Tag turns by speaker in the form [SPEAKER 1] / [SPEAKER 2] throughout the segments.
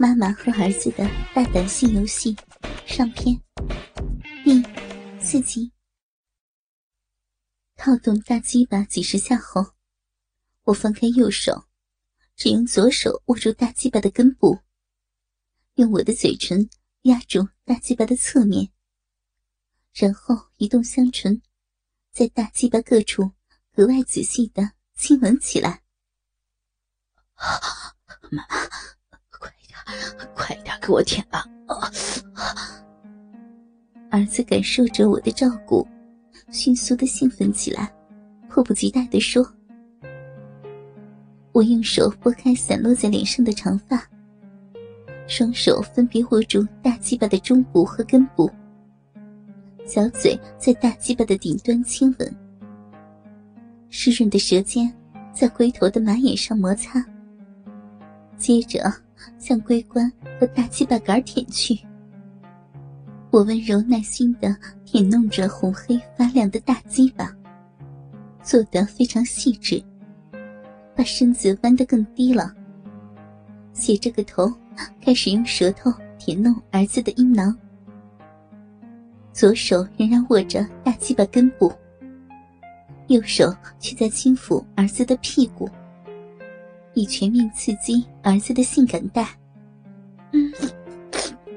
[SPEAKER 1] 妈妈和儿子的大胆性游戏上篇第四集。套动大鸡巴几十下后，我放开右手，只用左手握住大鸡巴的根部，用我的嘴唇压住大鸡巴的侧面，然后移动香唇，在大鸡巴各处格外仔细的亲吻起来。
[SPEAKER 2] 妈妈。快点给我舔吧！
[SPEAKER 1] 儿子感受着我的照顾，迅速的兴奋起来，迫不及待的说：“我用手拨开散落在脸上的长发，双手分别握住大鸡巴的中部和根部，小嘴在大鸡巴的顶端亲吻，湿润的舌尖在龟头的马眼上摩擦，接着。”向龟冠和大鸡巴杆舔去，我温柔耐心的舔弄着红黑发亮的大鸡巴，做得非常细致，把身子弯得更低了，斜着个头，开始用舌头舔弄儿子的阴囊，左手仍然握着大鸡巴根部，右手却在轻抚儿子的屁股。以全面刺激儿子的性感带。嗯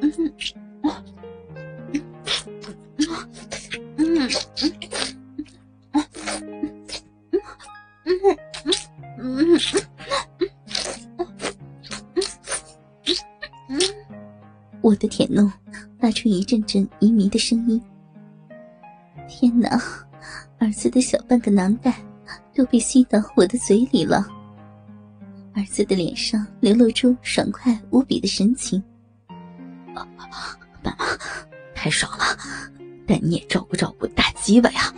[SPEAKER 1] 嗯嗯嗯嗯我的舔弄发出一阵阵迷迷的声音。天哪，儿子的小半个囊袋都被吸到我的嘴里了。儿子的脸上流露出爽快无比的神情。
[SPEAKER 2] 爸妈，太爽了，但你也照顾照顾大鸡巴呀！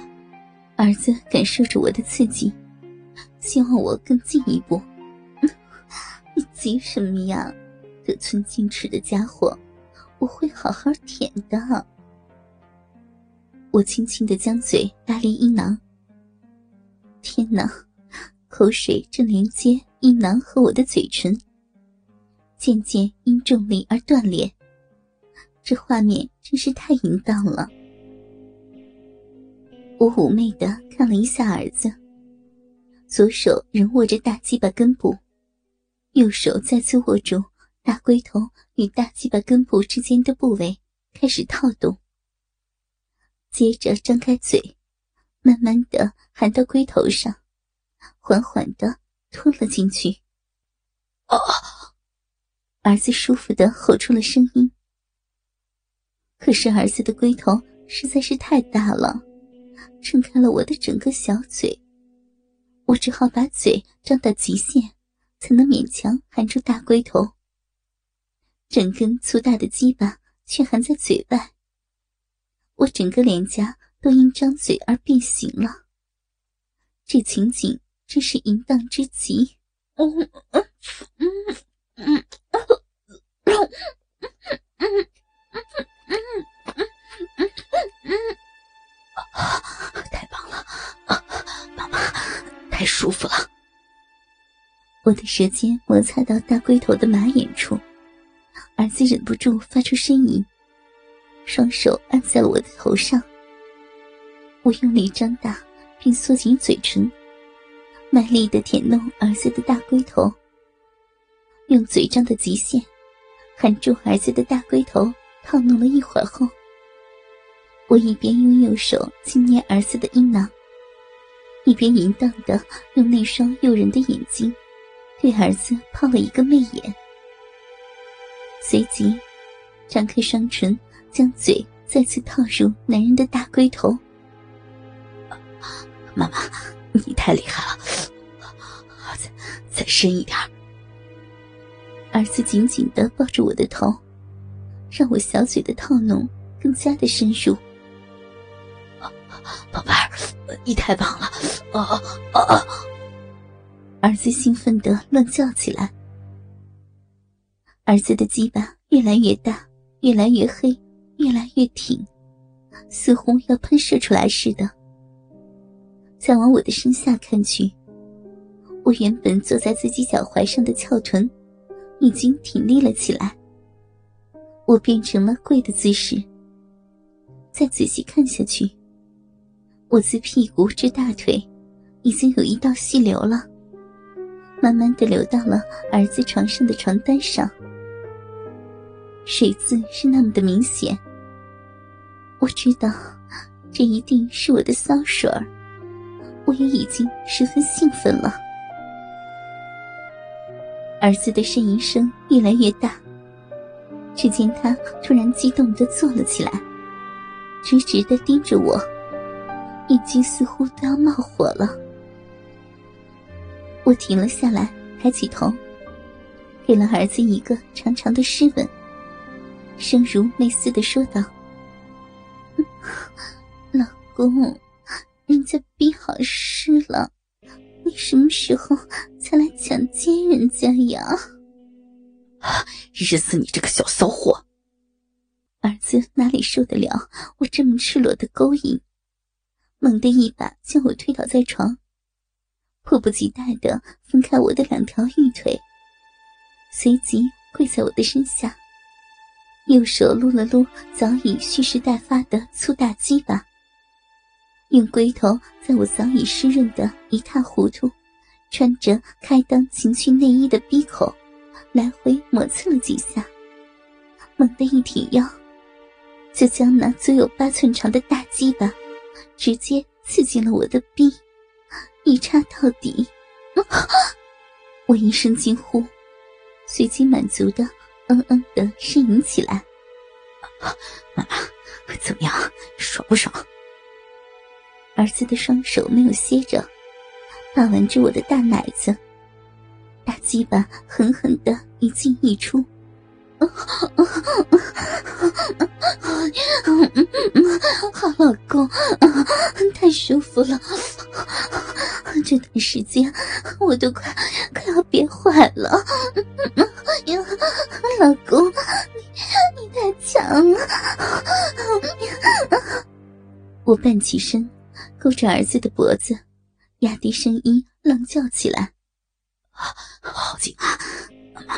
[SPEAKER 1] 儿子感受着我的刺激，希望我更进一步。你 急什么呀，得寸进尺的家伙，我会好好舔的。我轻轻的将嘴搭离阴囊。天哪，口水正连接。阴囊和我的嘴唇渐渐因重力而断裂，这画面真是太淫荡了。我妩媚的看了一下儿子，左手仍握着大鸡巴根部，右手再次握住大龟头与大鸡巴根部之间的部位，开始套动。接着张开嘴，慢慢的含到龟头上，缓缓的。吞了进去。
[SPEAKER 2] 啊！
[SPEAKER 1] 儿子舒服的吼出了声音。可是儿子的龟头实在是太大了，撑开了我的整个小嘴，我只好把嘴张到极限，才能勉强含住大龟头。整根粗大的鸡巴却含在嘴外，我整个脸颊都因张嘴而变形了。这情景。真是淫荡之极！
[SPEAKER 2] 太棒了，妈妈，太舒服了。
[SPEAKER 1] 我的舌尖摩擦到大龟头的马眼处，儿子忍不住发出呻吟，双手按在了我的头上。我用力张大，并缩紧嘴唇。卖力的舔弄儿子的大龟头，用嘴张的极限含住儿子的大龟头，套弄了一会儿后，我一边用右手轻捏儿子的阴囊，一边淫荡的用那双诱人的眼睛对儿子抛了一个媚眼，随即张开双唇，将嘴再次套入男人的大龟头。
[SPEAKER 2] 妈妈，你太厉害了！再深一点。
[SPEAKER 1] 儿子紧紧的抱住我的头，让我小嘴的套弄更加的深入。
[SPEAKER 2] 宝贝儿，你太棒了！啊啊啊！
[SPEAKER 1] 儿子兴奋的乱叫起来。儿子的鸡巴越来越大，越来越黑，越来越挺，似乎要喷射出来似的。再往我的身下看去，我原本坐在自己脚踝上的翘臀，已经挺立了起来，我变成了跪的姿势。再仔细看下去，我自屁股至大腿已经有一道细流了，慢慢的流到了儿子床上的床单上，水渍是那么的明显。我知道，这一定是我的骚水儿，我也已经十分兴奋了。儿子的呻吟声越来越大，只见他突然激动的坐了起来，直直的盯着我，眼睛似乎都要冒火了。我停了下来，抬起头，给了儿子一个长长的湿吻，声如泪似的说道：“老公，人家逼好湿了。”你什么时候才来强奸人家呀？
[SPEAKER 2] 日死你这个小骚货！
[SPEAKER 1] 儿子哪里受得了我这么赤裸的勾引，猛地一把将我推倒在床，迫不及待的分开我的两条玉腿，随即跪在我的身下，右手撸了撸早已蓄势待发的粗大鸡巴。用龟头在我早已湿润的一塌糊涂、穿着开裆情趣内衣的逼口来回磨蹭了几下，猛地一挺腰，就将那足有八寸长的大鸡巴直接刺进了我的逼，一插到底。我一声惊呼，随即满足的嗯嗯的呻吟起来。
[SPEAKER 2] 妈妈，怎么样，爽不爽？
[SPEAKER 1] 儿子的双手没有歇着，把玩着我的大奶子，大鸡巴狠狠的一进一出。好老公，太舒服了！这段时间我都快快要憋坏了。老公，你你太强了！我半起身。勾着儿子的脖子，压低声音冷叫起来：“啊
[SPEAKER 2] 好紧啊，妈妈，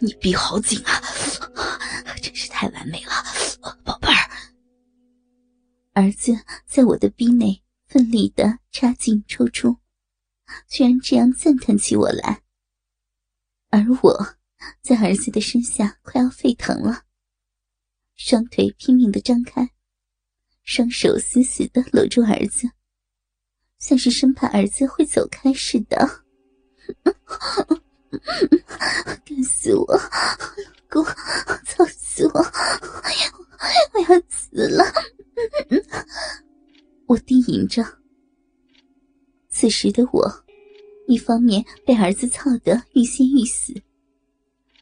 [SPEAKER 2] 你逼好紧啊，真是太完美了，宝贝儿。”
[SPEAKER 1] 儿子在我的逼内奋力的插进抽出，居然这样赞叹起我来。而我在儿子的身下快要沸腾了，双腿拼命的张开。双手死死的搂住儿子，像是生怕儿子会走开似的。干死我，老公，操死我！我要死了！我低吟着。此时的我，一方面被儿子操得欲仙欲死，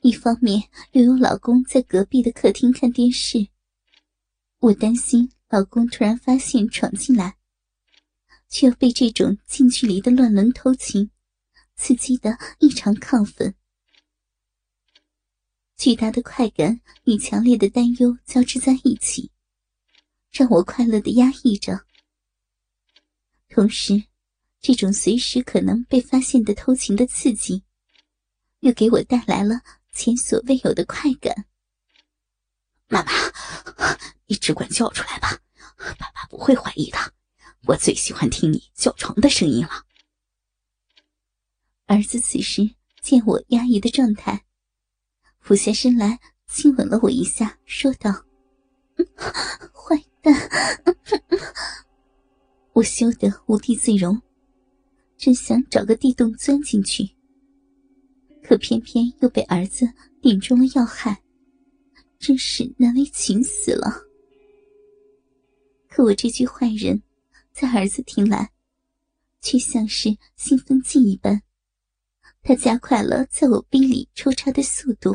[SPEAKER 1] 一方面又有老公在隔壁的客厅看电视。我担心。老公突然发现闯进来，却又被这种近距离的乱伦偷情刺激的异常亢奋。巨大的快感与强烈的担忧交织在一起，让我快乐的压抑着。同时，这种随时可能被发现的偷情的刺激，又给我带来了前所未有的快感。
[SPEAKER 2] 妈妈。你只管叫出来吧，爸爸不会怀疑的。我最喜欢听你叫床的声音了。
[SPEAKER 1] 儿子此时见我压抑的状态，俯下身来亲吻了我一下，说道：“坏蛋！”我羞得无地自容，真想找个地洞钻进去，可偏偏又被儿子点中了要害，真是难为情死了。可我这句坏人，在儿子听来，却像是兴奋剂一般。他加快了在我逼里抽插的速度。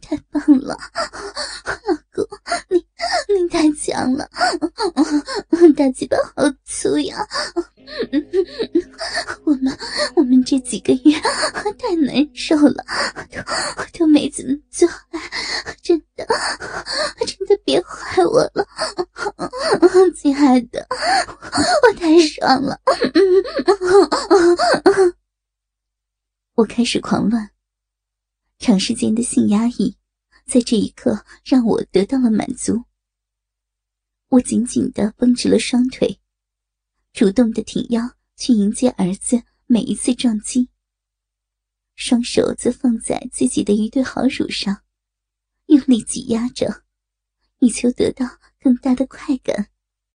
[SPEAKER 1] 太棒了，老公，你你太强了，大鸡巴好粗呀！我们我们这几个月太难受了，都都没怎么做爱，真的真的别坏我了，亲爱的，我太爽了。我开始狂乱。长时间的性压抑，在这一刻让我得到了满足。我紧紧的绷直了双腿，主动的挺腰去迎接儿子每一次撞击。双手则放在自己的一对好乳上，用力挤压着，以求得到更大的快感。